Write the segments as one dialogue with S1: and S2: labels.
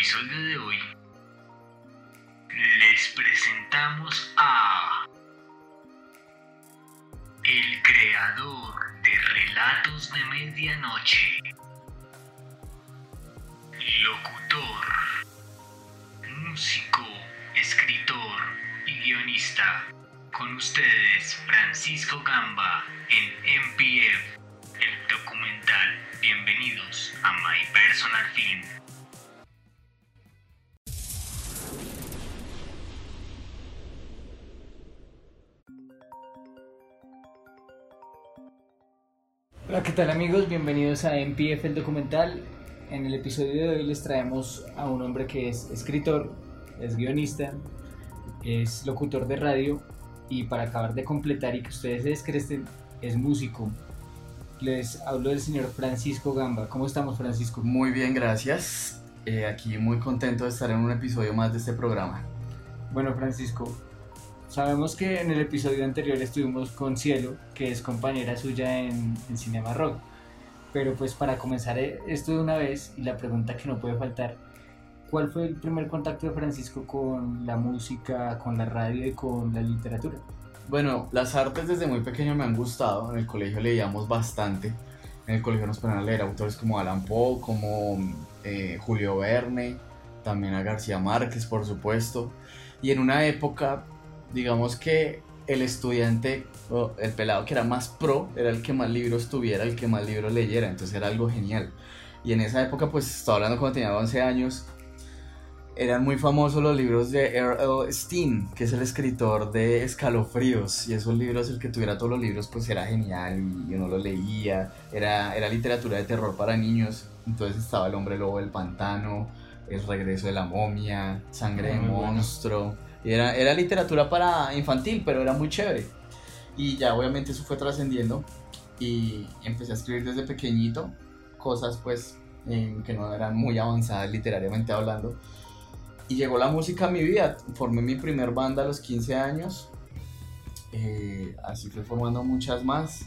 S1: episodio de hoy les presentamos a el creador de Relatos de Medianoche, locutor, músico, escritor y guionista. Con ustedes, Francisco Gamba en MPF, el documental. Bienvenidos a My Personal Film.
S2: Hola, ¿qué tal amigos? Bienvenidos a MPF el documental. En el episodio de hoy les traemos a un hombre que es escritor, es guionista, es locutor de radio y para acabar de completar y que ustedes se descresten, es músico. Les hablo del señor Francisco Gamba. ¿Cómo estamos, Francisco?
S3: Muy bien, gracias. Eh, aquí muy contento de estar en un episodio más de este programa.
S2: Bueno, Francisco, sabemos que en el episodio anterior estuvimos con Cielo, que es compañera suya en, en Cinema Rock. Pero pues para comenzar eh, esto de una vez, y la pregunta que no puede faltar, ¿cuál fue el primer contacto de Francisco con la música, con la radio y con la literatura?
S3: Bueno, las artes desde muy pequeño me han gustado. En el colegio leíamos bastante. En el colegio nos ponían a leer autores como Alan Poe, como eh, Julio Verne, también a García Márquez, por supuesto. Y en una época, digamos que el estudiante, o el pelado que era más pro, era el que más libros tuviera, el que más libros leyera. Entonces era algo genial. Y en esa época, pues estaba hablando cuando tenía 11 años, eran muy famosos los libros de R.L. Stein, que es el escritor de Escalofríos, y esos libros, el que tuviera todos los libros, pues era genial, y uno lo leía, era, era literatura de terror para niños, entonces estaba El hombre lobo del pantano, El regreso de la momia, Sangre de monstruo, y era, era literatura para infantil, pero era muy chévere, y ya obviamente eso fue trascendiendo, y empecé a escribir desde pequeñito, cosas pues que no eran muy avanzadas literariamente hablando, y llegó la música a mi vida. Formé mi primer banda a los 15 años. Eh, así fue formando muchas más.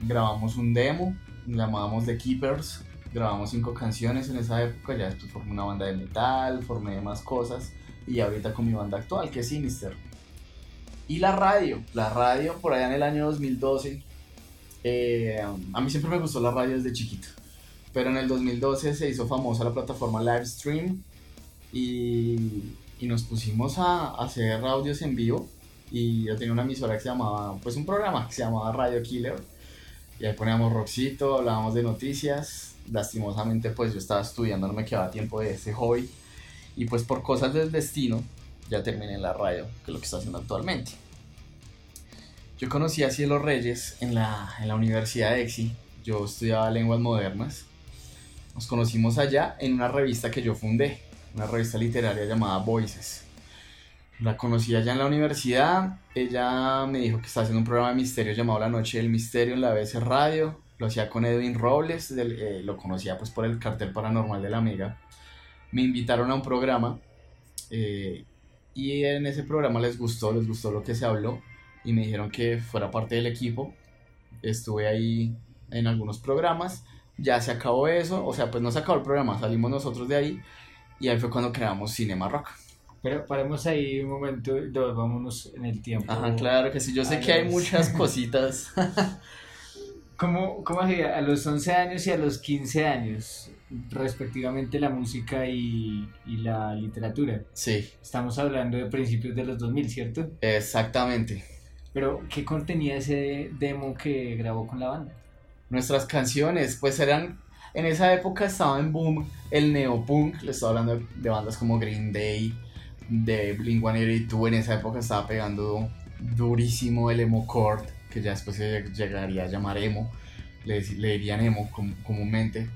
S3: Grabamos un demo, llamábamos The Keepers. Grabamos cinco canciones en esa época. Ya después formé una banda de metal, formé más cosas. Y ahorita con mi banda actual, que es Sinister. Y la radio. La radio por allá en el año 2012. Eh, a mí siempre me gustó la radio desde chiquito. Pero en el 2012 se hizo famosa la plataforma Livestream y, y, nos pusimos a, hacer audios en vivo y yo tenía una emisora que se llamaba, pues un programa que se llamaba Radio Killer y ahí poníamos rockcito, hablábamos de noticias, lastimosamente pues yo estaba estudiando, no me quedaba tiempo de ese hobby y pues por cosas del destino ya terminé en la radio, que es lo que estoy haciendo actualmente. Yo conocí a Cielo Reyes en la, en la Universidad de EXI, yo estudiaba lenguas modernas, nos conocimos allá en una revista que yo fundé, una revista literaria llamada Voices. La conocí allá en la universidad, ella me dijo que estaba haciendo un programa de misterio llamado La Noche del Misterio en la ABC Radio, lo hacía con Edwin Robles, eh, lo conocía pues por el cartel paranormal de la amiga. Me invitaron a un programa eh, y en ese programa les gustó, les gustó lo que se habló y me dijeron que fuera parte del equipo. Estuve ahí en algunos programas, ya se acabó eso, o sea, pues no se acabó el programa, salimos nosotros de ahí y ahí fue cuando creamos Cinema Rock.
S2: Pero paremos ahí un momento y vámonos en el tiempo.
S3: Ajá, claro que sí, yo sé que hay muchas cositas.
S2: ¿Cómo, ¿Cómo así? A los 11 años y a los 15 años, respectivamente la música y, y, la literatura.
S3: Sí.
S2: Estamos hablando de principios de los 2000, ¿cierto?
S3: Exactamente.
S2: Pero, ¿qué contenía ese demo que grabó con la banda?
S3: Nuestras canciones, pues eran en esa época estaba en boom el neopunk, le estoy hablando de bandas como Green Day, de Blink-182, en esa época estaba pegando durísimo el emo core, que ya después se llegaría a llamar emo, le, dirían emo com comúnmente.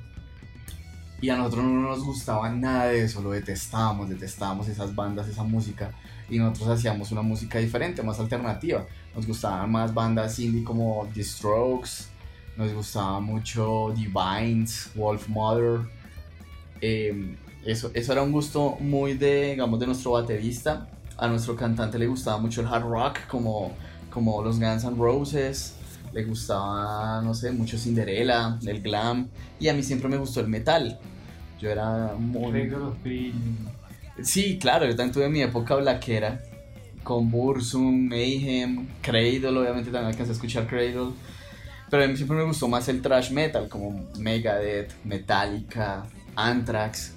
S3: Y a nosotros no nos gustaba nada de eso, lo detestábamos, detestábamos esas bandas, esa música. Y nosotros hacíamos una música diferente, más alternativa. Nos gustaban más bandas indie como The Strokes, nos gustaba mucho Divines, Wolf Mother. Eh, eso, eso era un gusto muy de, digamos, de nuestro baterista. A nuestro cantante le gustaba mucho el hard rock, como, como los Guns N' Roses. Le gustaba, no sé, mucho Cinderella, el glam. Y a mí siempre me gustó el metal. Yo era muy... Sí, claro, yo también tuve mi época blaquera con Bursum, Mayhem, Cradle, obviamente también alcancé a escuchar Cradle. Pero a mí siempre me gustó más el thrash metal, como Megadeth, Metallica, Anthrax.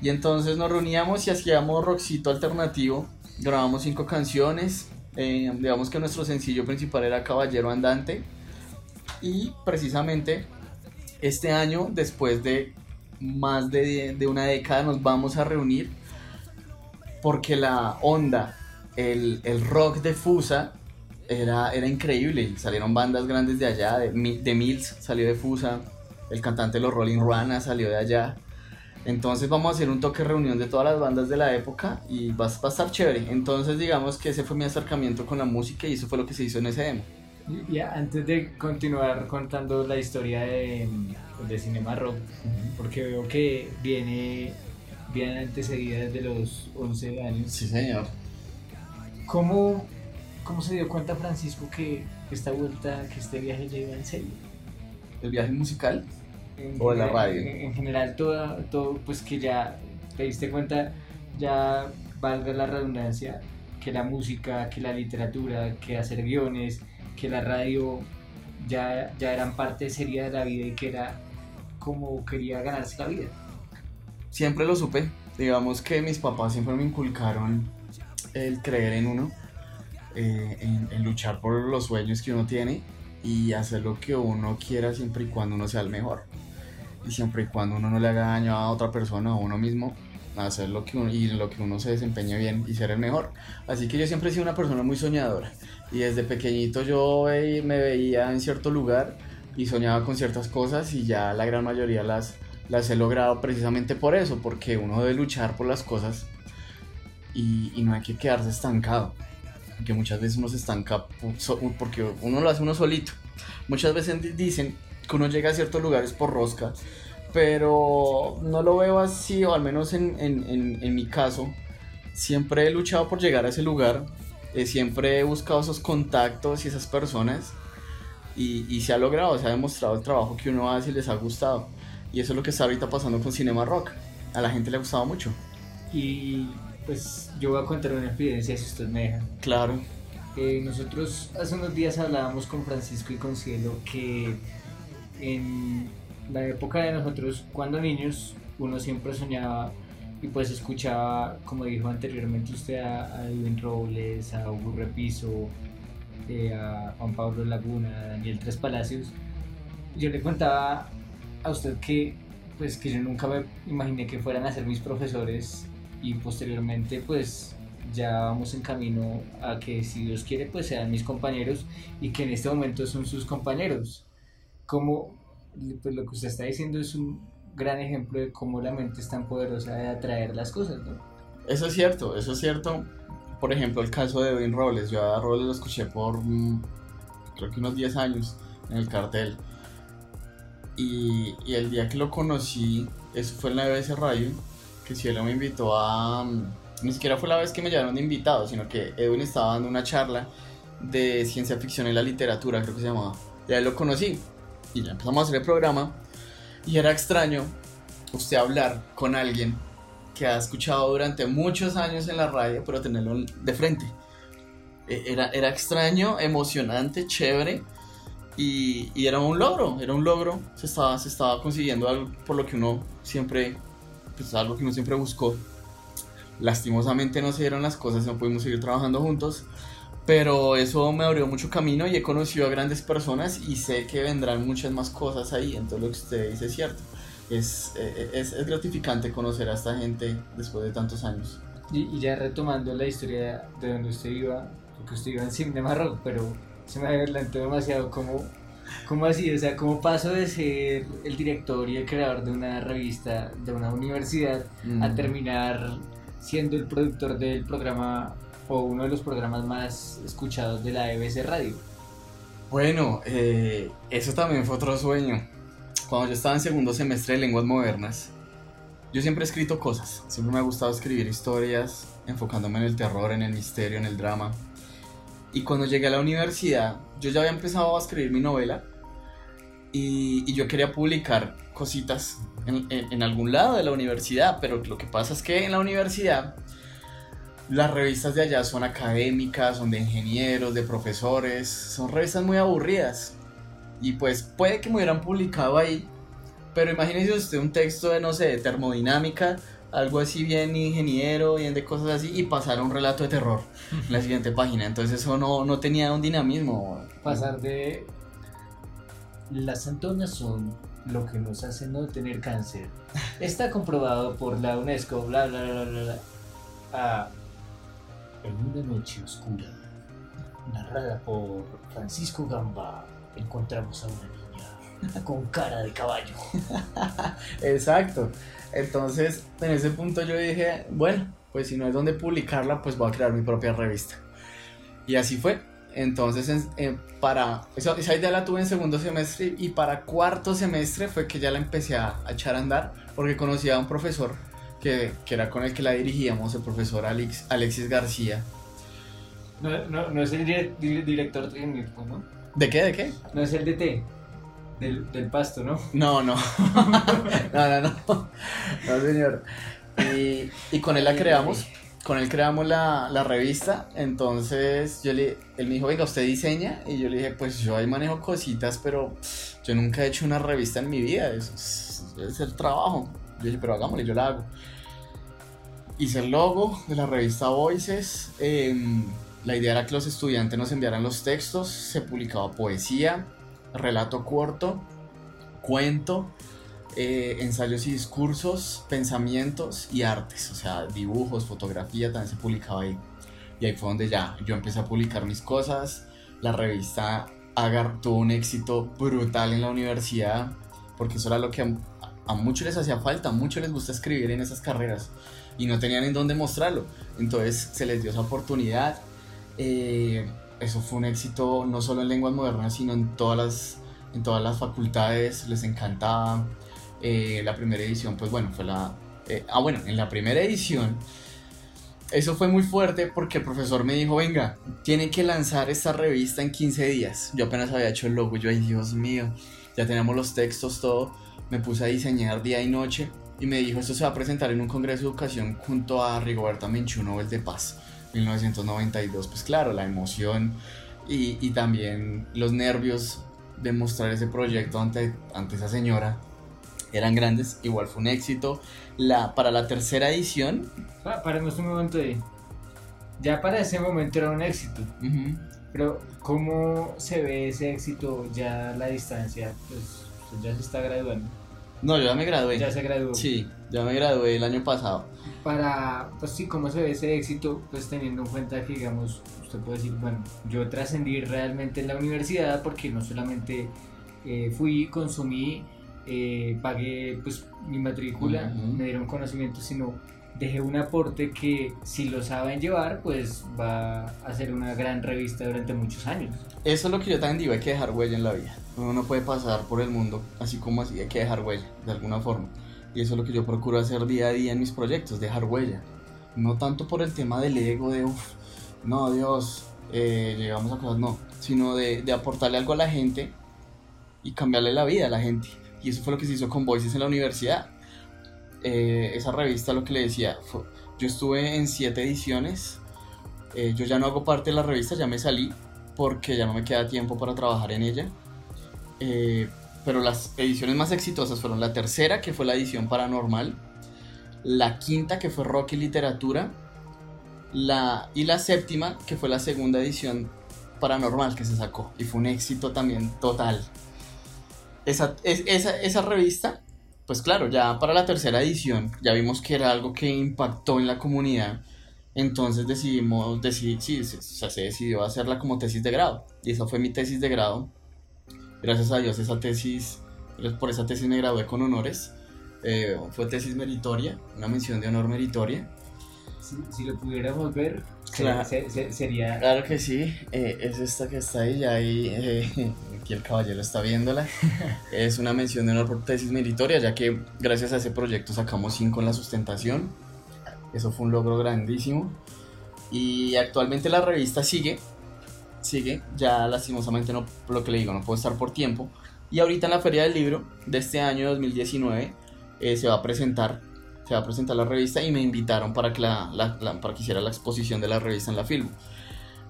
S3: Y entonces nos reuníamos y hacíamos rockcito alternativo. Grabamos cinco canciones. Eh, digamos que nuestro sencillo principal era Caballero Andante. Y precisamente este año, después de más de, de una década, nos vamos a reunir porque la onda, el, el rock de Fusa era, era increíble. Salieron bandas grandes de allá, de, Mi- de Mills salió de Fusa, el cantante de los Rolling Ruana salió de allá. Entonces vamos a hacer un toque reunión de todas las bandas de la época y va, va a estar chévere. Entonces digamos que ese fue mi acercamiento con la música y eso fue lo que se hizo en ese demo.
S2: Y ya, antes de continuar contando la historia de, de Cinema Rock, porque veo que viene bien antecedida desde los 11 años.
S3: Sí, señor.
S2: ¿Cómo, ¿Cómo se dio cuenta Francisco que esta vuelta, que este viaje ya iba en serio?
S3: El viaje musical.
S2: En
S3: O la
S2: general-
S3: radio.
S2: En, en general, todo, todo, pues que ya te diste cuenta, ya valga la redundancia, que la música, que la literatura, que hacer guiones, que la radio ya, ya eran parte seria de la vida y que era como quería ganarse la vida.
S3: Siempre lo supe. Digamos que mis papás siempre me inculcaron el creer en uno, eh, en, en luchar por los sueños que uno tiene y hacer lo que uno quiera siempre y cuando uno sea el mejor. Y siempre y cuando uno no le haga daño a otra persona o a uno mismo, hacer lo que uno, y lo que uno se desempeñe bien y ser el mejor. Así que yo siempre he sido una persona muy soñadora. Y desde pequeñito yo me veía en cierto lugar y soñaba con ciertas cosas y ya la gran mayoría las, las he logrado precisamente por eso, porque uno debe luchar por las cosas y, y no hay que quedarse estancado. Que muchas veces uno se estanca porque uno lo hace uno solito. Muchas veces di- dicen que uno llega a ciertos lugares por rosca, pero no lo veo así, o al menos en, en- en- en mi caso. Siempre he luchado por llegar a ese lugar, eh, siempre he buscado esos contactos y esas personas, y, y se ha logrado, se ha demostrado el trabajo que uno hace y les ha gustado. Y eso es lo que está ahorita pasando con Cinema Rock. A la gente le ha gustado mucho.
S2: Y pues yo voy a contar una experiencia si usted me deja.
S3: Claro.
S2: Eh, nosotros hace unos días hablábamos con Francisco y con Cielo que en la época de nosotros, cuando niños, uno siempre soñaba y pues escuchaba, como dijo anteriormente usted, a, Edwin Robles, a Hugo Repiso, eh, a Juan Pablo Laguna, a Daniel Tres Palacios. Yo le contaba a usted que pues que yo nunca me imaginé que fueran a ser mis profesores y posteriormente pues ya vamos en camino a que si Dios quiere pues sean mis compañeros y que en este momento son sus compañeros. Como pues lo que usted está diciendo es un gran ejemplo de cómo la mente es tan poderosa de atraer las cosas, ¿no?
S3: Eso es cierto, eso es cierto. Por ejemplo, el caso de Edwin Robles. Yo a Robles lo escuché por mm, creo que unos 10 años en el cartel. Y, y el día que lo conocí, eso fue en la BBC Radio, que Cielo me invitó a... mm, Ni siquiera fue la vez que me llevaron de invitado, sino que Edwin estaba dando una charla de ciencia ficción en la literatura, creo que se llamaba. Y ahí lo conocí. Y ya empezamos a hacer el programa. Y era extraño usted hablar con alguien que ha escuchado durante muchos años en la radio, pero tenerlo de frente. E- Era, era extraño, emocionante, chévere y, y era un logro, era un logro. Se estaba, se estaba consiguiendo algo por lo que uno siempre, pues algo que uno siempre buscó. Lastimosamente no se dieron las cosas, no pudimos seguir trabajando juntos, pero eso me abrió mucho camino y he conocido a grandes personas y sé que vendrán muchas más cosas ahí, entonces lo que usted dice es cierto es, eh, es, es gratificante conocer a esta gente después de tantos años.
S2: Y, y ya retomando la historia de donde usted iba, porque usted iba en Cinema Rock, pero se me adelantó demasiado cómo, cómo así, o sea, cómo paso de ser el director y el creador de una revista, de una universidad, a
S3: Mm.
S2: terminar siendo el productor del programa uno de los programas más escuchados de la EBC Radio.
S3: Bueno, eh, eso también fue otro sueño. Cuando yo estaba en segundo semestre de lenguas modernas, yo siempre he escrito cosas. Siempre me ha gustado escribir historias, enfocándome en el terror, en el misterio, en el drama. Y cuando llegué a la universidad, yo ya había empezado a escribir mi novela, y, yo quería publicar cositas en algún lado de la universidad, pero lo que pasa es que en la universidad las revistas de allá son académicas, son de ingenieros, de profesores, son revistas muy aburridas. Y pues puede que me hubieran publicado ahí, pero imagínese usted un texto de, no sé, de termodinámica, algo así bien ingeniero, bien de cosas así, y pasar un relato de terror en la siguiente página. Entonces eso no, no tenía un dinamismo.
S2: Pasar de las antonas son lo que nos hace no tener cáncer. Está comprobado por la UNESCO, bla bla bla bla bla. En una noche oscura, narrada por Francisco Gamba, encontramos a una niña con cara de caballo.
S3: Exacto. Entonces, en ese punto yo dije, bueno, pues si no es donde publicarla, pues voy a crear mi propia revista. Y así fue. Entonces, en- para esa, esa idea la tuve en segundo semestre y para cuarto semestre fue que ya la empecé a, a echar a andar porque conocí a un profesor que, que era con el que la dirigíamos, el profesor Alex, Alexis García.
S2: No, no, no es el dire- di- director técnico, ¿no?
S3: ¿De qué? ¿De qué?
S2: No es el DT del, del pasto, ¿no?
S3: No, no. no, no, no. No, señor. Y, y con él la creamos. Con él creamos la, la revista. Entonces yo le, él me dijo, venga, usted diseña. Y yo le dije, pues yo ahí manejo cositas, pero yo nunca he hecho una revista en mi vida. Eso es, es el trabajo. Yo dije, pero hagámosle, yo la hago. Hice el logo de la revista Voices. em, la idea era que los estudiantes nos enviaran los textos. Se publicaba poesía, relato corto, cuento, eh, ensayos y discursos, pensamientos y artes, o sea, dibujos, fotografía, también se publicaba ahí. Y ahí fue donde ya yo empecé a publicar mis cosas. La revista agar tuvo un éxito brutal en la universidad, porque eso era lo que a, a muchos les hacía falta, a muchos les gusta escribir en esas carreras y no tenían en dónde mostrarlo. Entonces se les dio esa oportunidad. Eh, eso fue un éxito no solo en lenguas modernas, sino en todas las, en todas las facultades, les encantaba. Eh, la primera edición, pues bueno, fue la... eh, ah, bueno, en la primera edición, eso fue muy fuerte porque el profesor me dijo, venga, tienen que lanzar esta revista en 15 días. Yo apenas había hecho el logo, yo, ay Dios mío, ya teníamos los textos, todo. Me puse a diseñar día y noche y me dijo, esto se va a presentar en un congreso de educación junto a Rigoberta Menchú Nobel de Paz, 1992. Pues claro, la emoción y, y también los nervios de mostrar ese proyecto ante, ante esa señora eran grandes. Igual fue un éxito. La, para la tercera edición,
S2: Pa- Paremos un momento de. Ya para ese momento era un éxito,
S3: ujú,
S2: pero ¿cómo se ve ese éxito ya a la distancia? Pues ya se está graduando,
S3: no, yo ya me gradué.
S2: ya se graduó.
S3: Sí, ya me gradué el año pasado.
S2: Para, pues sí, ¿cómo se ve ese éxito? Pues teniendo en cuenta que, digamos, usted puede decir, bueno, yo trascendí realmente en la universidad porque no solamente eh, fui, consumí, eh, pagué pues mi matrícula, me dieron conocimiento, sino dejé un aporte que si lo saben llevar, pues va a ser una gran revista durante muchos años.
S3: Eso es lo que yo también digo, hay que dejar huella en la vida. Uno no puede pasar por el mundo así como así, hay que dejar huella, de alguna forma. Y eso es lo que yo procuro hacer día a día en mis proyectos, dejar huella. No tanto por el tema del ego, de uff, no Dios, eh, llegamos a cosas, no, sino de, de aportarle algo a la gente y cambiarle la vida a la gente. Y eso fue lo que se hizo con Voices en la universidad. Eh, esa revista, lo que le decía, yo estuve en siete ediciones. Eh, yo ya no hago parte de la revista, ya me salí porque ya no me queda tiempo para trabajar en ella. Eh, pero las ediciones más exitosas fueron la tercera, que fue la edición paranormal, la quinta, que fue rock y literatura, la, y la séptima, que fue la segunda edición paranormal que se sacó, y fue un éxito también total. Esa, es- esa, esa revista, pues claro, ya para la tercera edición, ya vimos que era algo que impactó en la comunidad. Entonces decidimos, decidi- sí, se, se decidió hacerla como tesis de grado. Y esa fue mi tesis de grado. Gracias a Dios esa tesis, por esa tesis me gradué con honores. Eh, fue tesis meritoria, una mención de honor meritoria.
S2: Si, si lo pudiéramos ver,
S3: Claro.
S2: se- se- sería...
S3: Claro que sí, eh, es esta que está ahí, ahí, eh, aquí el caballero está viéndola. Es una mención de honor por tesis meritoria, ya que gracias a ese proyecto sacamos 5 en la sustentación. Eso fue un logro grandísimo. Y actualmente la revista sigue, sigue, ya lastimosamente no, lo que le digo, no puedo estar por tiempo, Y ahorita en la Feria del Libro de este año 2019 eh, se va a presentar se va a presentar la revista y me invitaron para que, la, la- la- para que hiciera la exposición de la revista en la Filmo.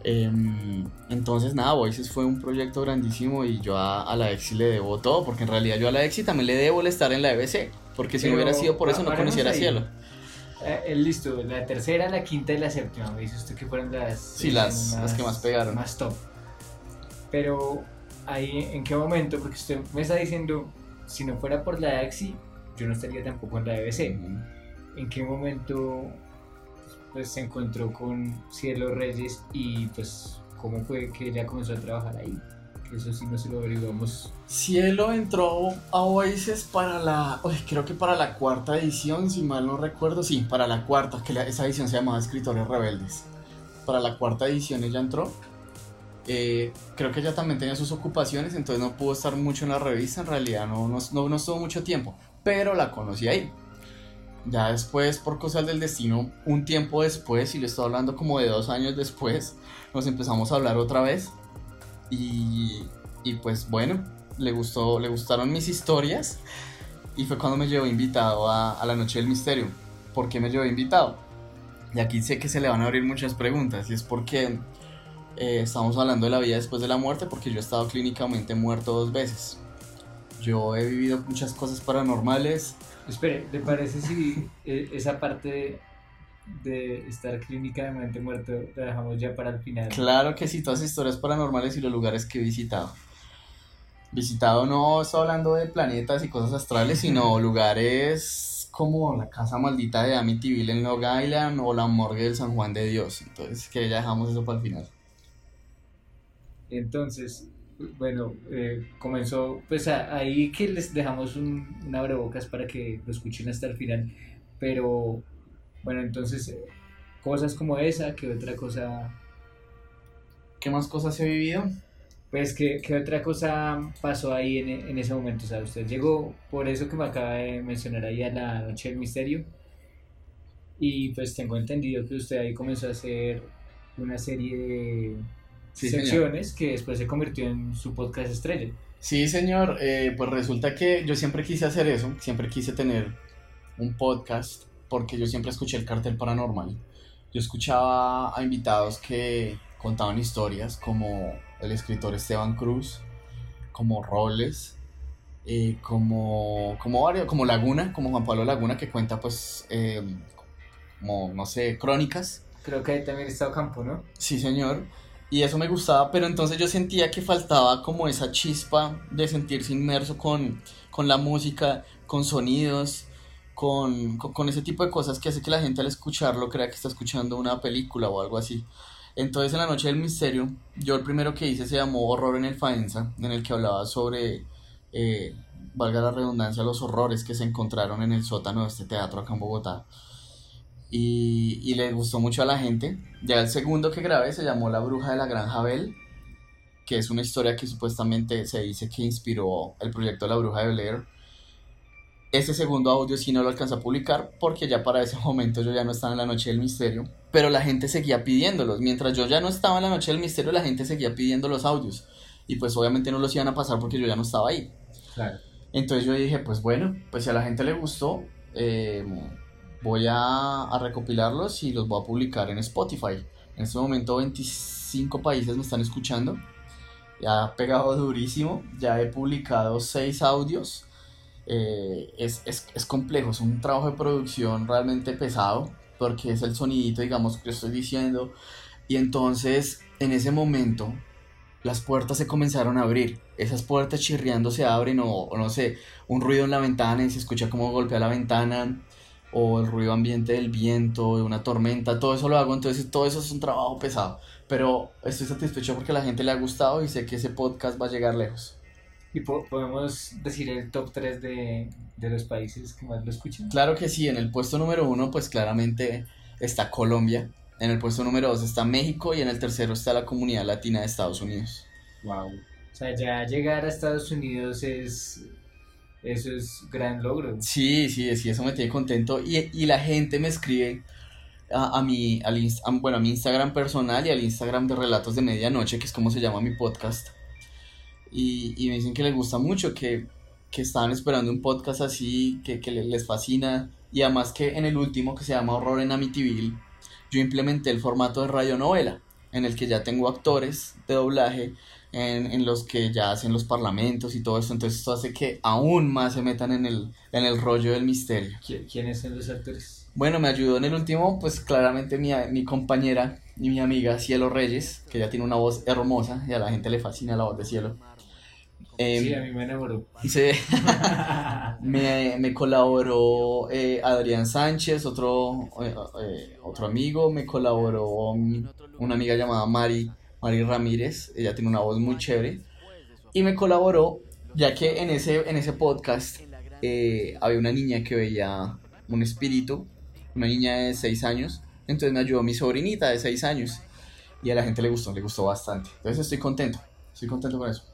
S3: Em, entonces nada, Voices fue un proyecto grandísimo y yo a, a la EXI le debo todo, porque en realidad yo a la EXI también le debo el estar en la EBC, porque si no hubiera sido por eso no conociera
S2: ahí.
S3: Cielo.
S2: Eh, eh, listo, la tercera, la quinta y la séptima. Me dice usted que fueron las.
S3: Sí, las- las que más pegaron.
S2: Más top. Pero, ahí, ¿en qué momento? Porque usted me está diciendo, si no fuera por la AXI, yo no estaría tampoco en la BBC. ¿En qué momento pues, se encontró con Cielo Reyes y pues cómo fue que ella comenzó a trabajar ahí? Eso sí no se lo averiguamos.
S3: Cielo entró a Oasis para la, uy, creo que para la cuarta edición, si mal no recuerdo, sí, para la cuarta, que la- esa edición se llamaba Escritores Rebeldes. Para la cuarta edición ella entró. Eh, creo que ella también tenía sus ocupaciones, entonces no pudo estar mucho en la revista, en realidad no, no, no, no estuvo mucho tiempo, pero la conocí ahí. Ya después, por cosas del destino, un tiempo después, y le estoy hablando como de dos años después, nos empezamos a hablar otra vez. Y, y pues bueno, le, gustó, le gustaron mis historias y fue cuando me llevó invitado a, la Noche del Misterio. ¿Por qué me llevó invitado? Y aquí sé que se le van a abrir muchas preguntas y es porque eh, estamos hablando de la vida después de la muerte porque yo he estado clínicamente muerto dos veces. Yo he vivido muchas cosas paranormales.
S2: Espere, ¿le parece si eh, esa parte de, de estar clínicamente muerto la dejamos ya para el final?
S3: Claro que sí, todas las historias paranormales y los lugares que he visitado. Visitado no estoy hablando de planetas y cosas astrales, sino lugares como la casa maldita de Amityville en Long Island o la morgue del San Juan de Dios. Entonces, que ya dejamos eso para el final.
S2: Entonces, bueno, eh, comenzó, pues a- ahí que les dejamos un, un abrebocas para que lo escuchen hasta el final, pero bueno, entonces, eh, cosas como esa, que otra cosa,
S3: ¿Qué más cosas he vivido?
S2: pues que, que otra cosa pasó ahí en, en ese momento, o sea, usted llegó por eso que me acaba de mencionar ahí a la Noche del Misterio, y pues tengo entendido que usted ahí comenzó a hacer una serie de
S3: Sí, señor.
S2: secciones que después se convirtió en su podcast estrella.
S3: Sí, señor, eh, pues resulta que yo siempre quise hacer eso, siempre quise tener un podcast, porque yo siempre escuché el cartel paranormal. Yo escuchaba a invitados que contaban historias, como el escritor Esteban Cruz, como Robles, eh, como, como varios, como Laguna, como Juan Pablo Laguna, que cuenta pues, eh, como, no sé, crónicas.
S2: Creo que ahí también está Ocampo, ¿no?
S3: Sí, señor. Y eso me gustaba, pero entonces yo sentía que faltaba como esa chispa de sentirse inmerso con, con la música, con sonidos, con, con, ese tipo de cosas que hace que la gente al escucharlo crea que está escuchando una película o algo así. Entonces en la noche del misterio, yo el primero que hice se llamó Horror en el Faenza, en el que hablaba sobre, eh, valga la redundancia, los horrores que se encontraron en el sótano de este teatro acá en Bogotá y, y le gustó mucho a la gente. Ya el segundo que grabé se llamó La Bruja de la Granja Bell, que es una historia que supuestamente se dice que inspiró el proyecto La Bruja de Blair. Ese segundo audio sí no lo alcanzó a publicar porque ya para ese momento yo ya no estaba en la Noche del Misterio, pero la gente seguía pidiéndolos. Mientras yo ya no estaba en la Noche del Misterio, la gente seguía pidiendo los audios. Y pues obviamente no los iban a pasar porque yo ya no estaba ahí.
S2: Claro.
S3: Entonces yo dije, pues bueno, pues si a la gente le gustó, eh, voy a, recopilarlos y los voy a publicar en Spotify. En este momento 25 países me están escuchando. Ya ha pegado durísimo. Ya he publicado 6 audios. Eh, es, es, es complejo, es un trabajo de producción realmente pesado. Porque es el sonidito, digamos, que estoy diciendo. Y entonces, en ese momento, las puertas se comenzaron a abrir. Esas puertas chirriando se abren o, o no sé, un ruido en la ventana y se escucha como golpea la ventana o el ruido ambiente del viento, de una tormenta, todo eso lo hago, entonces todo eso es un trabajo pesado, pero estoy satisfecho porque a la gente le ha gustado y sé que ese podcast va a llegar lejos.
S2: Y po- podemos decir el top 3 de, de los países que más lo escuchan.
S3: Claro que sí, en el puesto número uno pues claramente está Colombia, en el puesto número dos está México y en el tercero está la comunidad latina de Estados Unidos.
S2: Wow. O sea, ya llegar a Estados Unidos es. Eso es gran logro.
S3: Sí, sí, sí, eso me tiene contento. Y, y la gente me escribe a, a mi, al bueno, a mi Instagram personal y al Instagram de Relatos de Medianoche, que es como se llama mi podcast. y, y me dicen que les gusta mucho, que, que estaban esperando un podcast así, que, que le- les fascina. Y además que en el último, que se llama Horror en Amityville, yo implementé el formato de radionovela, en el que ya tengo actores de doblaje, en, en los que ya hacen los parlamentos y todo esto. Entonces esto hace que aún más se metan en el, en el rollo del misterio.
S2: ¿Qui- ¿Quiénes son los actores?
S3: Bueno, me ayudó en el último, pues claramente mi, mi compañera y mi amiga Cielo Reyes, que ella tiene una voz hermosa y a la gente le fascina la voz de Cielo. Em,
S2: sí, a mí me enamoró.
S3: sí, me, me colaboró eh, Adrián Sánchez, otro, eh, eh, otro amigo, me colaboró una amiga llamada Mari, Mari Ramírez, ella tiene una voz muy chévere, y me colaboró, ya que en ese, en ese podcast eh, había una niña que veía un espíritu, una niña de 6 años, entonces me ayudó mi sobrinita de 6 años, y a la gente le gustó, le gustó bastante, entonces estoy contento, estoy contento con eso.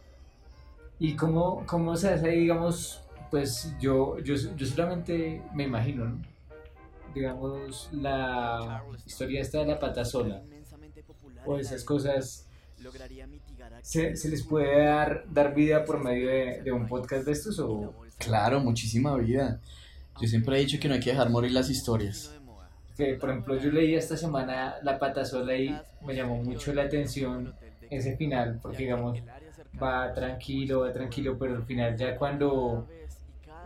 S2: ¿Y cómo, cómo se hace, digamos, pues yo, yo, yo solamente me imagino, ¿no? Digamos, la historia esta de la pata sola, o esas cosas, ¿se, se les puede dar, dar vida por medio de, de un podcast de estos o...?
S3: Claro, muchísima vida. Yo siempre he dicho que no hay que dejar morir las historias.
S2: Que, por ejemplo, yo leí esta semana La Pata Sola y me llamó mucho la atención ese final, porque digamos, va tranquilo, va tranquilo, pero al final ya cuando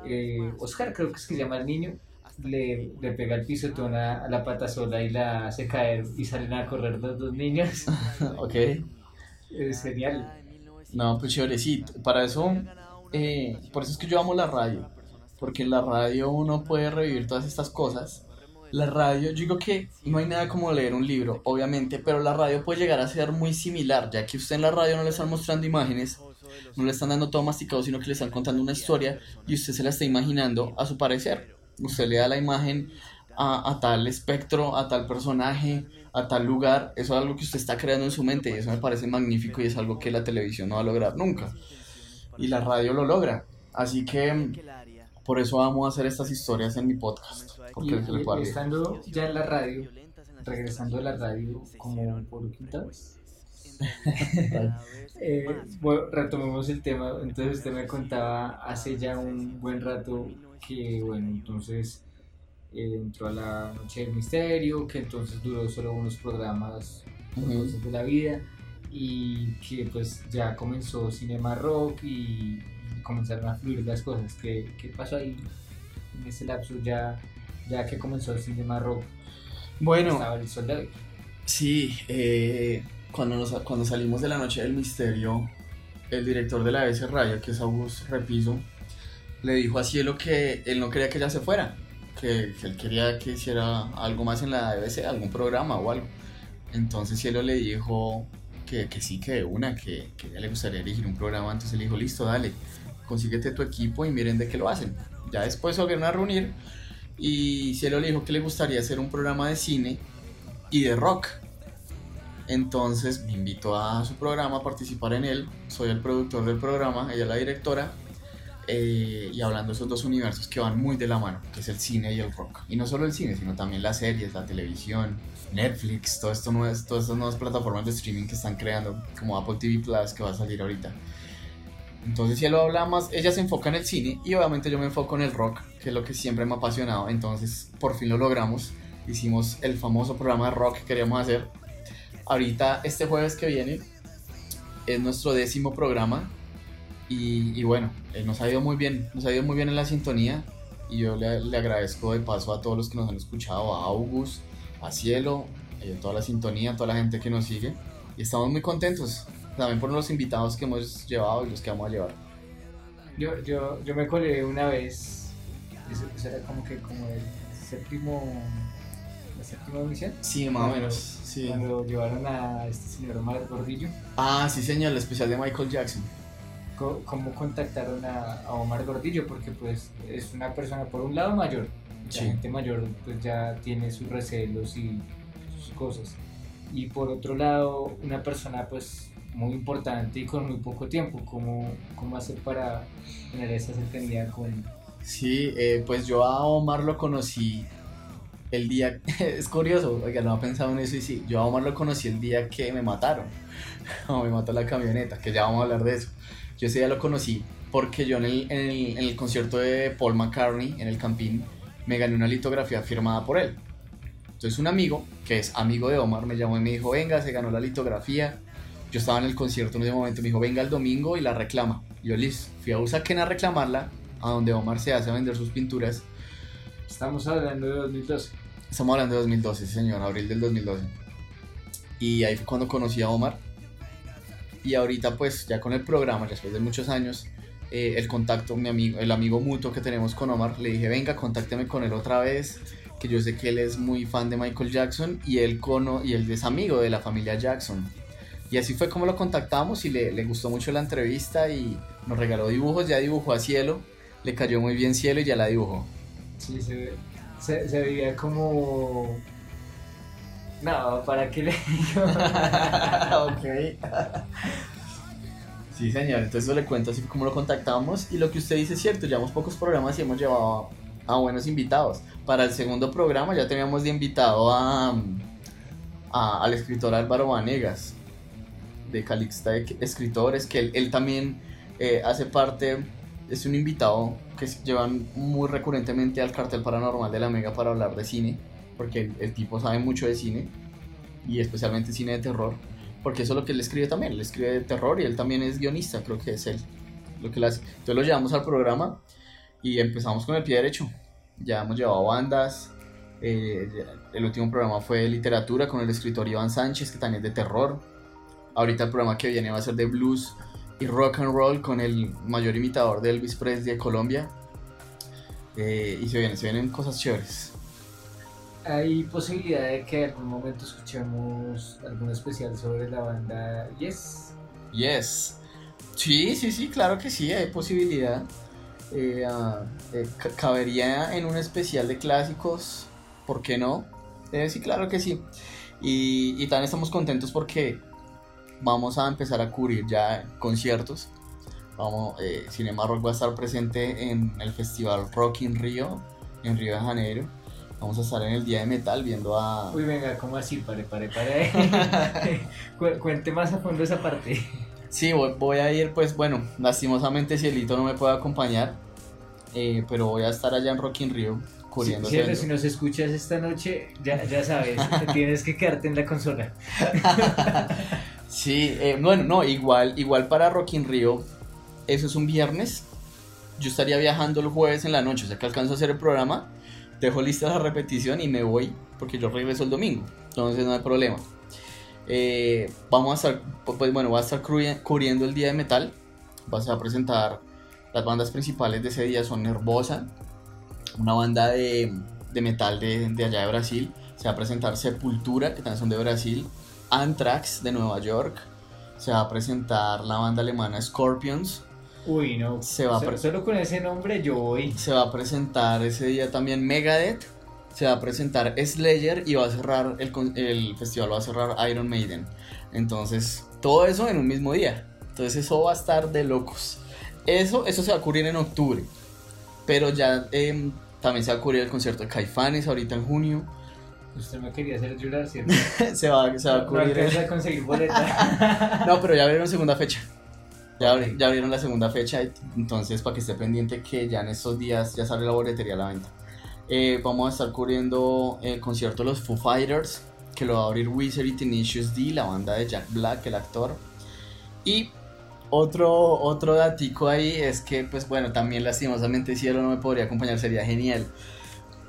S2: eh, Oscar, creo que es que se llama el niño, le, le pega el pisotón a, a la pata sola y la hace caer y salen a correr los dos niños.
S3: ok.
S2: es genial.
S3: No, pues chévere, sí. Para eso, eh, por eso es que yo amo la radio. Porque en la radio uno puede revivir todas estas cosas. La radio, yo digo que no hay nada como leer un libro, obviamente, pero la radio puede llegar a ser muy similar, ya que usted en la radio no le están mostrando imágenes, no le están dando todo masticado, sino que le están contando una historia y usted se la está imaginando a su parecer. Usted le da la imagen a, a tal espectro, a tal personaje, a tal lugar. Eso es algo que usted está creando en su mente y eso me parece magnífico y es algo que la televisión no va a lograr nunca. Y la radio lo logra. Así que por eso vamos a hacer estas historias en mi podcast. Porque
S2: y- y estando ya en la radio, regresando a la radio como por quinta vez, eh, bueno, retomemos el tema. Entonces usted me contaba hace ya un buen rato que, bueno, entonces eh, entró a la Noche del Misterio, que entonces duró solo unos programas
S3: Ujú.
S2: cosas de la vida y que pues ya comenzó Cinema Rock y comenzaron a fluir las cosas. ¿Qué, qué pasó ahí en ese lapso ya, ya que comenzó Cinema Rock?
S3: Bueno,
S2: el sol de hoy.
S3: Sí, eh, cuando, nos- cuando salimos de la noche del misterio, el director de la ABC Radio, que es August Repiso, le dijo a Cielo que él no quería que ella se fuera, que, que él quería que hiciera algo más en la ABC, algún programa o algo. Entonces Cielo le dijo que, que sí, que de una, que, que ella le gustaría dirigir un programa. Entonces le dijo, listo, dale, consíguete tu equipo y miren de qué lo hacen. Ya después volvieron a reunir y Cielo le dijo que le gustaría hacer un programa de cine y de rock. Entonces me invitó a su programa a participar en él. Soy el productor del programa, ella la directora. Eh, y hablando de esos dos universos que van muy de la mano, que es el cine y el rock. Y no solo el cine, sino también las series, la televisión, Netflix, todo esto nuevas, todas estas nuevas plataformas de streaming que están creando, como Apple TV Plus, que va a salir ahorita. Entonces, si él lo habla más, ella se enfoca en el cine y obviamente yo me enfoco en el rock, que es lo que siempre me ha apasionado. Entonces, por fin lo logramos. Hicimos el famoso programa de rock que queríamos hacer. Ahorita, este jueves que viene, es nuestro décimo programa. Y, y bueno, eh, nos ha ido muy bien, nos ha ido muy bien en la sintonía. Y yo le, le agradezco de paso a todos los que nos han escuchado, a August, a Cielo, eh, toda la sintonía, a toda la gente que nos sigue. Y estamos muy contentos también por los invitados que hemos llevado y los que vamos a llevar.
S2: Yo, yo, yo me colé una vez, eso, eso era como que como el séptimo, la séptima emisión.
S3: Sí, más o menos. Sí.
S2: Cuando llevaron a este señor Omar Gordillo,
S3: Ah, sí, señor, el especial de Michael Jackson.
S2: Co- ¿cómo contactaron a, a Omar Gordillo? Porque pues es una persona por un lado mayor, la
S3: Sí.
S2: gente mayor pues ya tiene sus recelos y sus cosas. Y por otro lado, una persona pues muy importante y con muy poco tiempo, ¿cómo, cómo hacer para tener esa cercanía con,
S3: Sí, eh, pues yo a Omar lo conocí el día, es curioso, oiga, no ha pensado en eso y sí, yo a Omar lo conocí el día que me mataron, o me mató la camioneta, que ya vamos a hablar de eso. Yo ese día lo conocí porque yo en el, en el, en el concierto de Paul McCartney, en el Campín, me gané una litografía firmada por él. Entonces un amigo, que es amigo de Omar, me llamó y me dijo, venga, se ganó la litografía. Yo estaba en el concierto en ese momento, me dijo, venga el domingo y la reclama. Y yo, listo, fui a Usaquén a reclamarla, a donde Omar se hace a vender sus pinturas.
S2: Estamos hablando de 2012.
S3: Estamos hablando de 2012, sí, señor, abril del 2012. Y ahí fue cuando conocí a Omar. Y ahorita pues ya con el programa, después de muchos años, eh, el contacto, mi amigo, el amigo mutuo que tenemos con Omar, le dije, venga, contácteme con él otra vez, que yo sé que él es muy fan de Michael Jackson y él, cono, y él es amigo de la familia Jackson. Y así fue como lo contactamos y le, le gustó mucho la entrevista y nos regaló dibujos, ya dibujó a Cielo, le cayó muy bien Cielo y ya la dibujó.
S2: Sí, se, ve- se, se veía como... No, ¿para qué le digo?
S3: ok. Sí, señor. Entonces eso le cuento así como lo contactamos. Y lo que usted dice es cierto, llevamos pocos programas y hemos llevado a buenos invitados. Para el segundo programa ya teníamos de invitado a, a- al escritor Álvaro Vanegas, de Calixta de Escritores, que él, él también eh, hace parte, es un invitado que llevan muy recurrentemente al cartel paranormal de la Mega para hablar de cine, porque el, tipo sabe mucho de cine, y especialmente cine de terror, porque eso es lo que él escribe también, él escribe de terror y él también es guionista, creo que es él lo que. Entonces lo llevamos al programa y empezamos con el pie derecho. Ya hemos llevado bandas. eh, el último programa fue literatura con el escritor Iván Sánchez, que también es de terror. Ahorita el programa que viene va a ser de blues y rock and roll con el mayor imitador de Elvis Presley de Colombia. Eh, y se vienen, se vienen cosas chéveres.
S2: Hay posibilidad de que en algún momento escuchemos algún especial sobre la banda Yes.
S3: Yes. Sí, sí, sí, claro que sí, hay posibilidad. Eh, ah, eh, ca- cabería en un especial de clásicos, ¿por qué no? Eh, sí, claro que sí. Y, también estamos contentos porque vamos a empezar a cubrir ya conciertos. Vamos, Cinema Rock va a estar presente en el festival Rock in Rio, en Río de Janeiro. Vamos a estar en el Día de Metal viendo a...
S2: Uy, venga, ¿cómo así? Pare, pare, pare. Cu- Cuente más a fondo esa parte.
S3: Sí, voy, voy a ir, pues bueno, lastimosamente Cielito no me puede acompañar, eh, pero voy a estar allá en Rock in Rio cubriendo
S2: Si, nos escuchas esta noche, ya, ya sabes, tienes que quedarte en la consola.
S3: Sí, eh, bueno, no, igual, igual para Rock in Rio, eso es un viernes, yo estaría viajando el jueves en la noche, o sea que alcanzo a hacer el programa, dejo lista la repetición y me voy, porque yo regreso el domingo, entonces no hay problema. Eh, vamos a estar, pues bueno, voy a estar cubri- cubriendo el día de metal, vas a presentar, las bandas principales de ese día son Nervosa, una banda de, de metal de, de allá de Brasil, se va a presentar Sepultura, que también son de Brasil, Anthrax de Nueva York, se va a presentar la banda alemana Scorpions,
S2: Uy, no.
S3: Se va
S2: Solo con ese nombre yo voy.
S3: se va a presentar ese día también Megadeth, se va a presentar Slayer y va a cerrar el, con- el festival, va a cerrar Iron Maiden. Entonces, todo eso en un mismo día. Entonces, eso va a estar de locos. Eso, eso se va a cubrir en octubre. Pero ya em, también se va a cubrir el concierto de Caifanes ahorita en junio.
S2: Usted me quería hacer llorar, ¿cierto?
S3: se va, se va a
S2: No conseguir boleta.
S3: No, pero ya abrieron segunda fecha. Ya, abri- ya abrieron la segunda fecha, y- entonces para que esté pendiente que ya en estos días ya sale la boletería a la venta. Eh, vamos a estar cubriendo el concierto de los Foo Fighters, que lo va a abrir Wizard y Tenacious D, la banda de Jack Black, el actor. Y otro, otro datico ahí es que, pues bueno, también lastimosamente Cielo no me podría acompañar, sería genial.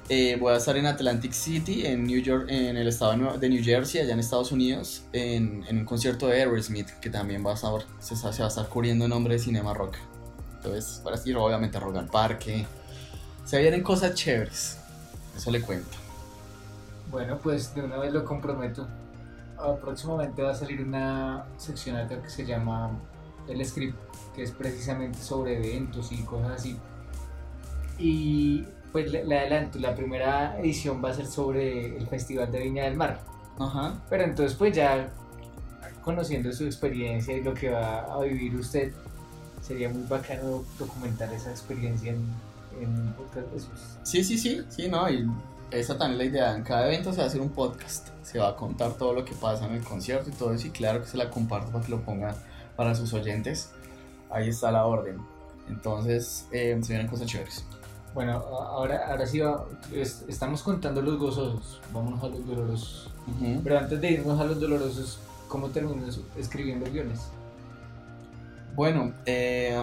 S3: Eh, voy a estar en Atlantic City, en New York, en el estado de New Jersey, allá en Estados Unidos, en, en un concierto de Aerosmith, que también va a estar, se, se va a estar cubriendo en nombre de Cinema Rock. Entonces, para ir obviamente a Rock al Parque. Se vienen cosas chéveres. Eso le cuento.
S2: Bueno, pues de una vez lo comprometo. Ah, próximamente va a salir una sección que se llama El Script, que es precisamente sobre eventos y cosas así. Y pues le, le adelanto, la primera edición va a ser sobre el Festival de Viña del Mar.
S3: Ajá.
S2: Pero entonces pues ya conociendo su experiencia y lo que va a vivir usted, sería muy bacano documentar esa experiencia en, en podcast de esos.
S3: Sí, sí, sí, sí, no, y esa también es la idea. En cada evento se va a hacer un podcast. Se va a contar todo lo que pasa en el concierto y todo eso. Y claro que se la comparto para que lo ponga para sus oyentes. ahí está la orden. Entonces, eh, se vienen cosas chéveres.
S2: Bueno, ahora, ahora sí va- es- estamos contando los gozosos, vámonos a los dolorosos. Pero antes de irnos a los dolorosos, ¿cómo terminas escribiendo guiones?
S3: Bueno, eh,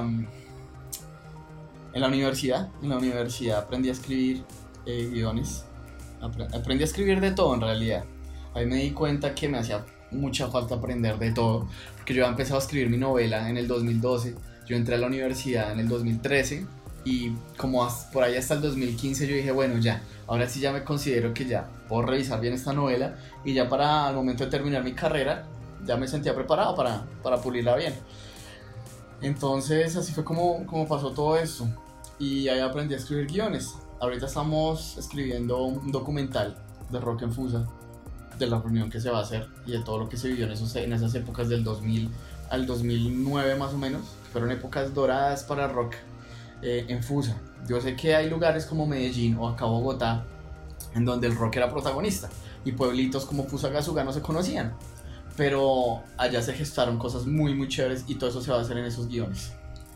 S3: en la universidad, en la universidad aprendí a escribir eh, guiones. Apre- aprendí a escribir de todo en realidad. Ahí me di cuenta que me hacía mucha falta aprender de todo, porque yo había empezado a escribir mi novela en el 2012, yo entré a la universidad en el 2013 y como por ahí hasta el 2015 yo dije, bueno, ya, ahora sí ya me considero que ya puedo revisar bien esta novela y ya para el momento de terminar mi carrera ya me sentía preparado para, para pulirla bien. Entonces así fue como, como pasó todo eso. Y ahí aprendí a escribir guiones. Ahorita estamos escribiendo un documental de Rock en Fusa, de la reunión que se va a hacer y de todo lo que se vivió en, esas épocas del 2000 al 2009 más o menos. Fueron épocas doradas para rock eh, en Fusa. Yo sé que hay lugares como Medellín o acá Bogotá en donde el rock era protagonista y pueblitos como Fusagasugá no se conocían. Pero allá se gestaron cosas muy muy chéveres y todo eso se va a hacer en esos guiones.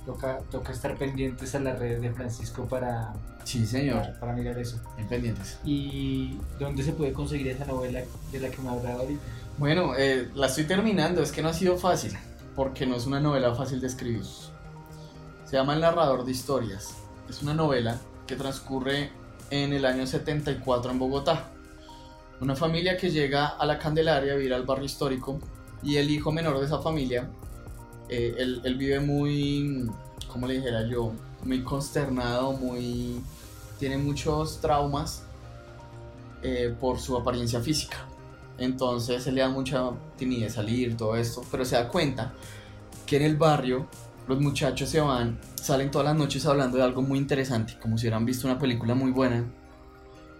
S2: Toca, toca estar pendientes a las redes de Francisco para,
S3: Sí, señor.
S2: para, para mirar eso.
S3: Bien pendientes.
S2: ¿Y dónde se puede conseguir esa novela de la que me hablaba ahorita?
S3: Bueno, eh, la estoy terminando. Es que no ha sido fácil, porque no es una novela fácil de escribir. Se llama El narrador de historias. Es una novela que transcurre en el año 74 en Bogotá. Una familia que llega a la Candelaria a vivir al barrio histórico y el hijo menor de esa familia, eh, él, vive muy, ¿cómo le dijera yo? Muy consternado, muy... tiene muchos traumas eh, por su apariencia física. Entonces él le da mucha timidez salir, todo esto, pero se da cuenta que en el barrio los muchachos se van, salen todas las noches hablando de algo muy interesante, como si hubieran visto una película muy buena.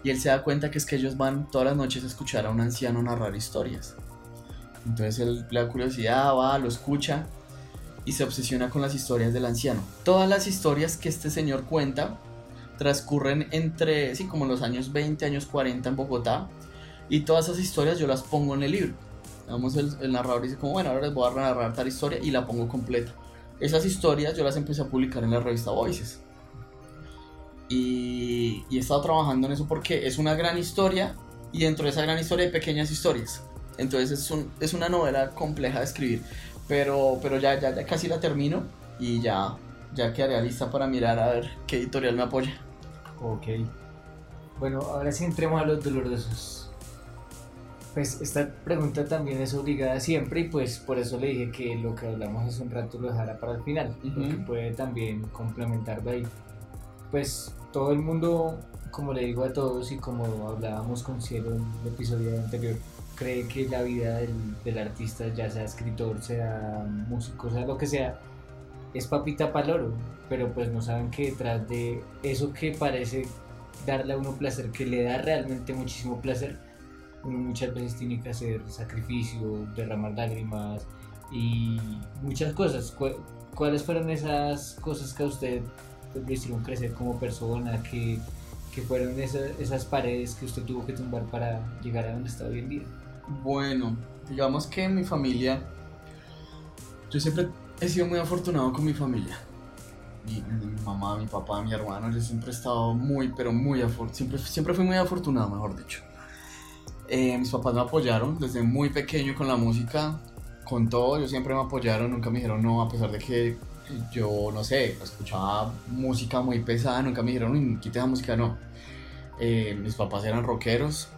S3: Y él se da cuenta que es que ellos van todas las noches a escuchar a un anciano narrar historias. Entonces él le da curiosidad, va, lo escucha y se obsesiona con las historias del anciano. Todas las historias que este señor cuenta transcurren entre, sí, como los años 20, años 40 en Bogotá. Y todas esas historias yo las pongo en el libro. El, el narrador dice como, bueno, ahora les voy a narrar tal historia y la pongo completa. Esas historias yo las empecé a publicar en la revista Voices. Y, y he estado trabajando en eso porque es una gran historia y dentro de esa gran historia hay pequeñas historias. Entonces es, un- es una novela compleja de escribir. Pero, pero ya, ya, casi la termino y ya, ya quedaré lista para mirar a ver qué editorial me apoya.
S2: Ok. Bueno, ahora sí entremos a los dolorosos. Pues esta pregunta también es obligada siempre y pues por eso le dije que lo que hablamos hace un rato lo dejara para el final,
S3: Ujú.
S2: porque puede también complementar de ahí. Pues todo el mundo, como le digo a todos y como hablábamos con Cielo en el episodio anterior, cree que la vida del, del artista, ya sea escritor, sea músico, sea lo que sea, es papita para oro, pero pues no saben que detrás de eso que parece darle a uno placer, que le da realmente muchísimo placer, uno muchas veces tiene que hacer sacrificio, derramar lágrimas y muchas cosas. ¿Cu- ¿Cuáles fueron esas cosas que a usted lo hicieron crecer como persona? que que fueron esa- esas paredes que usted tuvo que tumbar para llegar a donde está hoy en día?
S3: Bueno, digamos que en mi familia, yo siempre he sido muy afortunado con mi familia. Mi, mi mamá, mi papá, mi hermano, yo siempre he estado muy, pero muy afortunado. Siempre, siempre fui muy afortunado, mejor dicho. Eh, mis papás me apoyaron desde muy pequeño con la música, con todo. Ellos siempre me apoyaron, nunca me dijeron no, a pesar de que yo, no sé, escuchaba música muy pesada, nunca me dijeron, "Uy, quita esa música, no. Eh, mis papás eran rockeros,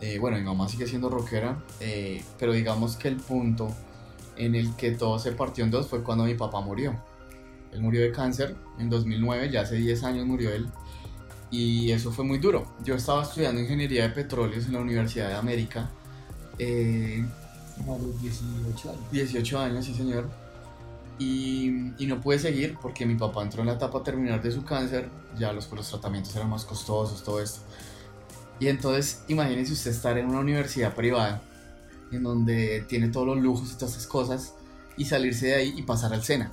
S3: eh, bueno, mi mamá sigue siendo rockera, eh, pero digamos que el punto en el que todo se partió en dos fue cuando mi papá murió. Él murió de cáncer en 2009, ya hace 10 años murió él, y eso fue muy duro. Yo estaba estudiando ingeniería de petróleos en la Universidad de América, eh,
S2: a los 18 años.
S3: 18 años, sí señor. Y, y no pude seguir porque mi papá entró en la etapa terminal de su cáncer, ya los, los tratamientos eran más costosos, todo esto. Y entonces imagínense usted estar en una universidad privada, en donde tiene todos los lujos y todas esas cosas, y salirse de ahí y pasar al SENA.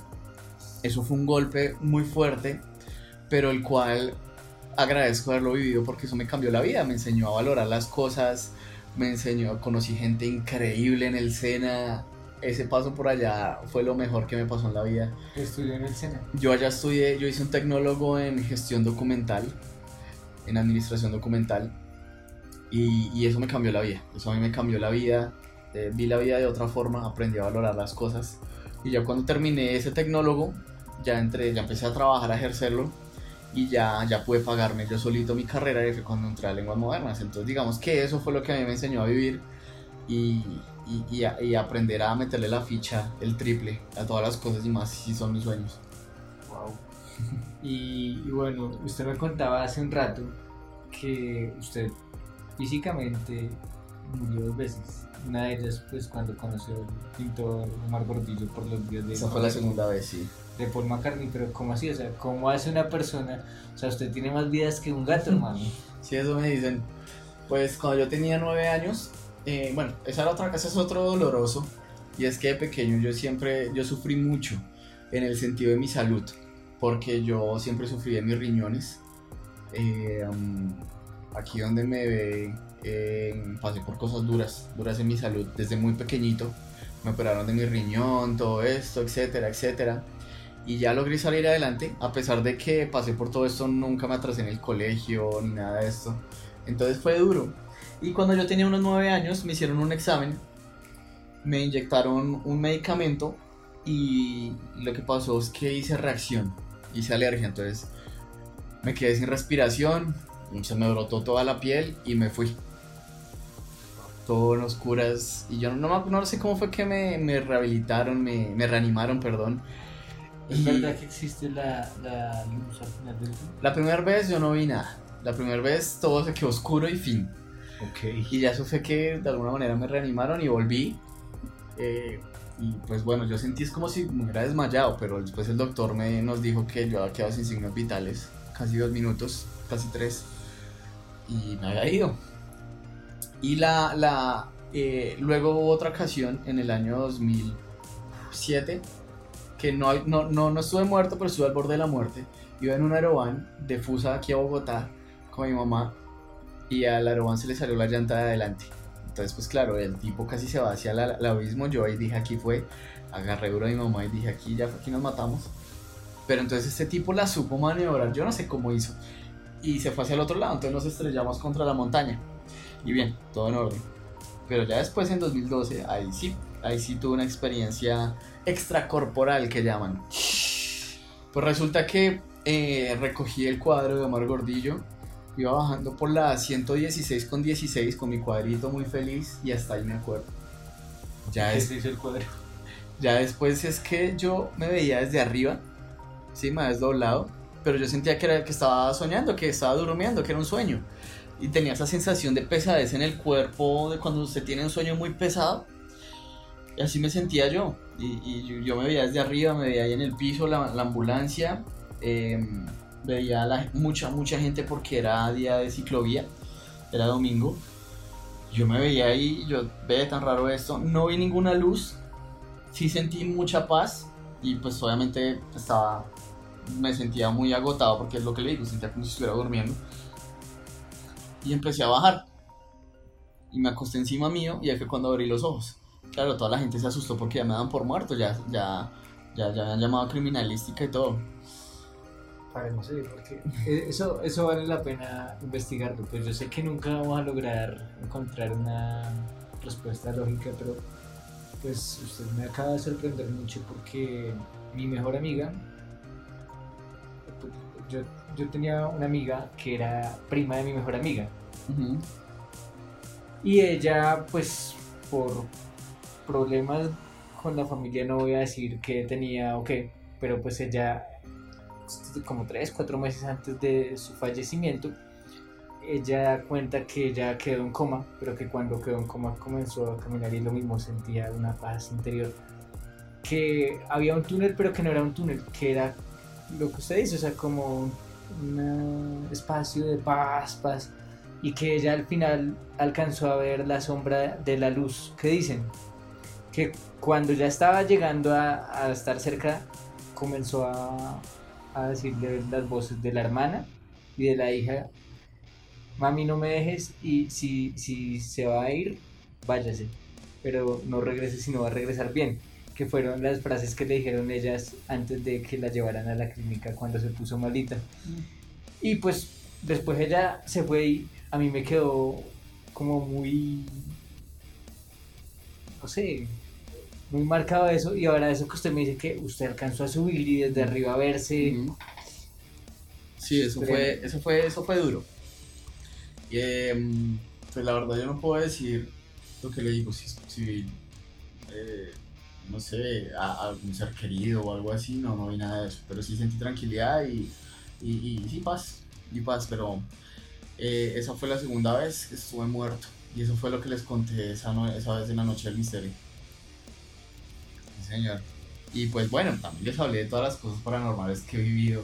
S3: Eso fue un golpe muy fuerte, pero el cual agradezco haberlo vivido porque eso me cambió la vida, me enseñó a valorar las cosas, me enseñó, conocí gente increíble en el SENA, ese paso por allá fue lo mejor que me pasó en la vida.
S2: Estudió en el SENA.
S3: Yo allá estudié, yo hice un tecnólogo en gestión documental, en administración documental, y, y eso me cambió la vida. Eso a mí me cambió la vida. eh, vi la vida de otra forma, aprendí a valorar las cosas. Y ya cuando terminé ese tecnólogo, ya entré, ya empecé a trabajar, a ejercerlo, y ya, ya pude pagarme yo solito mi carrera y fue cuando entré a lenguas modernas. Entonces digamos que eso fue lo que a mí me enseñó a vivir y, y, y a, y aprender a meterle la ficha, el triple, a todas las cosas y más si son mis sueños.
S2: Wow. Y, y bueno, usted me contaba hace un rato que usted físicamente murió dos veces. Una de ellas, pues, cuando conoció al pintor Omar Gordillo por los días de,
S3: Esa fue la segunda vez, sí.
S2: De Paul McCartney. Pero, ¿cómo así? O sea, ¿cómo hace una persona? O sea, usted tiene más vidas que un gato, hermano.
S3: Sí, eso me dicen. Pues cuando yo tenía nueve años, eh, bueno, esa era otra, ese es otro doloroso. Y es que de pequeño yo siempre, yo sufrí mucho en el sentido de mi salud, porque yo siempre sufrí de mis riñones. Eh, um, aquí donde me ve, eh, pasé por cosas duras, duras en mi salud desde muy pequeñito. Me operaron de mi riñón, todo esto, etcétera, etcétera. Y ya logré salir adelante, a pesar de que pasé por todo esto, nunca me atrasé en el colegio ni nada de esto. Entonces fue duro. Y cuando yo tenía unos 9 años, me hicieron un examen, me inyectaron un medicamento y lo que pasó es que hice reacción, hice alergia. Entonces me quedé sin respiración, se me brotó toda la piel y me fui. Todo en oscuras. Y yo no, no, no sé cómo fue que me, me rehabilitaron, me, me reanimaron, perdón.
S2: ¿Es
S3: Y-
S2: verdad que existe la, la luz al final del túnel?
S3: La primera vez yo no vi nada. La primera vez todo se quedó oscuro y fin.
S2: Ok.
S3: Y ya eso fue que de alguna manera me reanimaron y volví. Eh, y pues bueno, yo sentí es como si me hubiera desmayado, pero después el doctor me, nos dijo que yo había quedado sin signos vitales. Casi dos minutos, casi tres. Y me había ido. Y la, la, eh, luego hubo otra ocasión en el año 2007 no, no, no, no estuve muerto, pero estuve al borde de la muerte. Iba en un aeroban de Fusa aquí a Bogotá con mi mamá y al aeroban se le salió la llanta de adelante. Entonces, pues claro, el tipo casi se va hacia el el abismo. Yo ahí dije, aquí fue. Agarré duro a mi mamá y dije, aquí ya fue, aquí nos matamos. Pero entonces este tipo la supo maniobrar, yo no sé cómo hizo. Y se fue hacia el otro lado, entonces nos estrellamos contra la montaña. Y bien, todo en orden. Pero ya después en 2012, ahí sí, ahí sí tuve una experiencia extracorporal que llaman. Pues resulta que eh, recogí el cuadro de Omar Gordillo, iba bajando por la 116 con 16 con mi cuadrito muy feliz y hasta ahí me acuerdo. Ya,
S2: ¿Qué
S3: es,
S2: hizo el cuadro?
S3: ya después es que yo me veía desde arriba, sí, me había desdoblado, pero yo sentía que, era, que estaba soñando, que estaba durmiendo, que era un sueño. Y tenía esa sensación de pesadez en el cuerpo de cuando usted tiene un sueño muy pesado. Y así me sentía yo. Y, yo, me veía desde arriba, me veía ahí en el piso, la, la ambulancia. eh, veía mucha, mucha gente porque era día de ciclovía, era domingo. Yo me veía ahí, yo ve tan raro esto. No vi ninguna luz, sí sentí mucha paz y pues obviamente estaba, me sentía muy agotado porque es lo que le digo, sentía como si estuviera durmiendo. Y empecé a bajar. Y me acosté encima mío y ahí fue cuando abrí los ojos. Claro, toda la gente se asustó porque ya me daban por muerto, ya, ya, ya, ya habían llamado criminalística y todo.
S2: Paremos ahí, porque eh, eso, eso vale la pena investigarlo. Pues yo sé que nunca vamos a lograr encontrar una respuesta lógica, pero pues usted me acaba de sorprender mucho porque mi mejor amiga, yo, yo tenía una amiga que era prima de mi mejor amiga. Y ella, pues, por problemas con la familia, no voy a decir que tenía o qué, pero pues ella, como tres, cuatro meses antes de su fallecimiento, ella cuenta que ella quedó en coma, pero que cuando quedó en coma comenzó a caminar y lo mismo sentía una paz interior. Que había un túnel, pero que no era un túnel, que era lo que usted dice, o sea, como un espacio de paz, paz y que ella al final alcanzó a ver la sombra de la luz. ¿Qué dicen? Que cuando ya estaba llegando a, a estar cerca, comenzó a, a decirle las voces de la hermana y de la hija, mami no me dejes y si, si se va a ir, váyase. pero no regrese si no va a regresar bien, que fueron las frases que le dijeron ellas antes de que la llevaran a la clínica cuando se puso malita. Y pues después ella se fue y a mí me quedó como muy, no sé, muy marcado eso. Y ahora eso que usted me dice que usted alcanzó a subir y desde arriba a verse.
S3: Sí, eso fue, eso fue, eso fue duro. Y, em, pues la verdad yo no puedo decir lo que le digo, si, si eh, no sé, a, a algún ser querido o algo así, no, no vi nada de eso, pero sí sentí tranquilidad y, y, y sí paz, y paz, pero eh, esa fue la segunda vez que estuve muerto y eso fue lo que les conté esa, no- esa vez en la noche del misterio. Señor. Y pues bueno, también les hablé de todas las cosas paranormales que he vivido,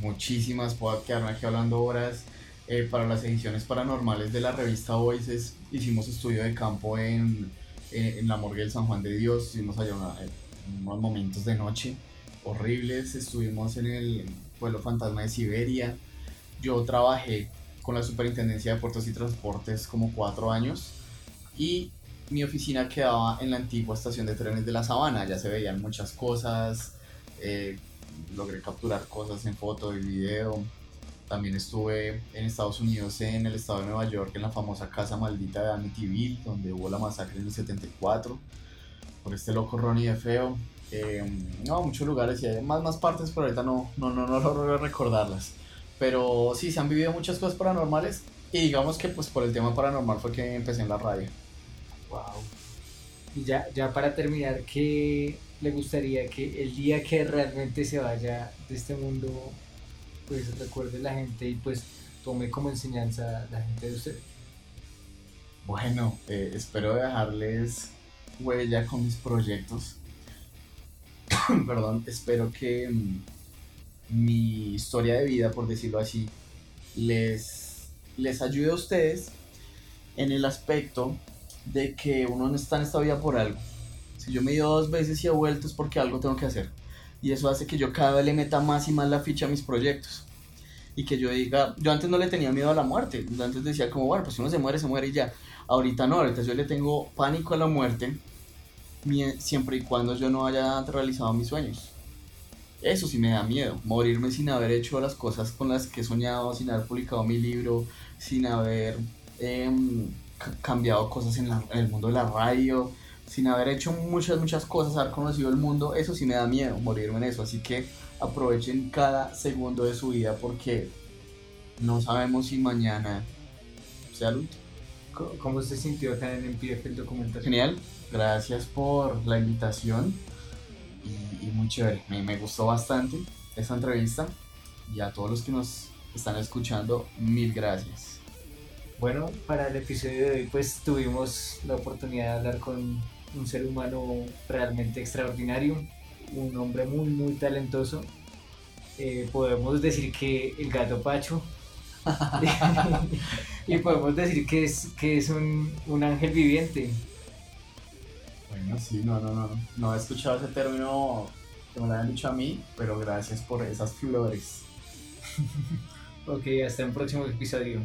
S3: muchísimas, puedo quedarme aquí hablando horas. Eh, para las ediciones paranormales de la revista Voices hicimos estudio de campo en, en, la morgue del San Juan de Dios, estuvimos allá en unos momentos de noche horribles, estuvimos en el pueblo fantasma de Siberia, yo trabajé con la Superintendencia de Puertos y Transportes como cuatro años y mi oficina quedaba en la antigua estación de trenes de la Sabana, ya se veían muchas cosas, eh, logré capturar cosas en foto y video. También estuve en Estados Unidos, en el estado de Nueva York, en la famosa casa maldita de Amityville, donde hubo la masacre en el 74, por este loco Ronnie de Feo. Eh, no, muchos lugares y hay más, más partes, pero ahorita no, no, no, no logro recordarlas. Pero sí, se han vivido muchas cosas paranormales y digamos que pues por el tema paranormal fue que empecé en la radio.
S2: Y ya, ya para terminar, ¿qué le gustaría que el día que realmente se vaya de este mundo, pues recuerde la gente y pues tome como enseñanza la gente de usted?
S3: Bueno, eh, espero dejarles huella con mis proyectos. Perdón, espero que mm, mi historia de vida, por decirlo así, les, les ayude a ustedes en el aspecto de que uno no está en esta vida por algo. Si yo me he ido dos veces y he vuelto es porque algo tengo que hacer. Y eso hace que yo cada vez le meta más y más la ficha a mis proyectos. Y que yo diga, yo antes no le tenía miedo a la muerte. Antes decía como, bueno, pues si uno se muere, se muere y ya. Ahorita no, ahorita yo le tengo pánico a la muerte siempre y cuando yo no haya realizado mis sueños. Eso sí me da miedo, morirme sin haber hecho las cosas con las que he soñado, sin haber publicado mi libro, sin haber em, cambiado cosas en, la- en el mundo de la radio, sin haber hecho muchas, muchas cosas, haber conocido el mundo, eso sí me da miedo, morirme en eso. Así que aprovechen cada segundo de su vida porque no sabemos si mañana sea el último.
S2: ¿Cómo se sintió acá en MPF el documental?
S3: Genial, gracias por la invitación y, y muy chévere, me, me gustó bastante esta entrevista y a todos los que nos están escuchando, mil gracias.
S2: Bueno, para el episodio de hoy pues tuvimos la oportunidad de hablar con un ser humano realmente extraordinario, un hombre muy muy talentoso. Eh, podemos decir que el gato Pacho y podemos decir que es, que es un, un ángel viviente.
S3: Bueno, sí, no, no, no, no he escuchado ese término que me lo hayan dicho a mí, pero gracias por esas flores.
S2: Ok, hasta un próximo episodio.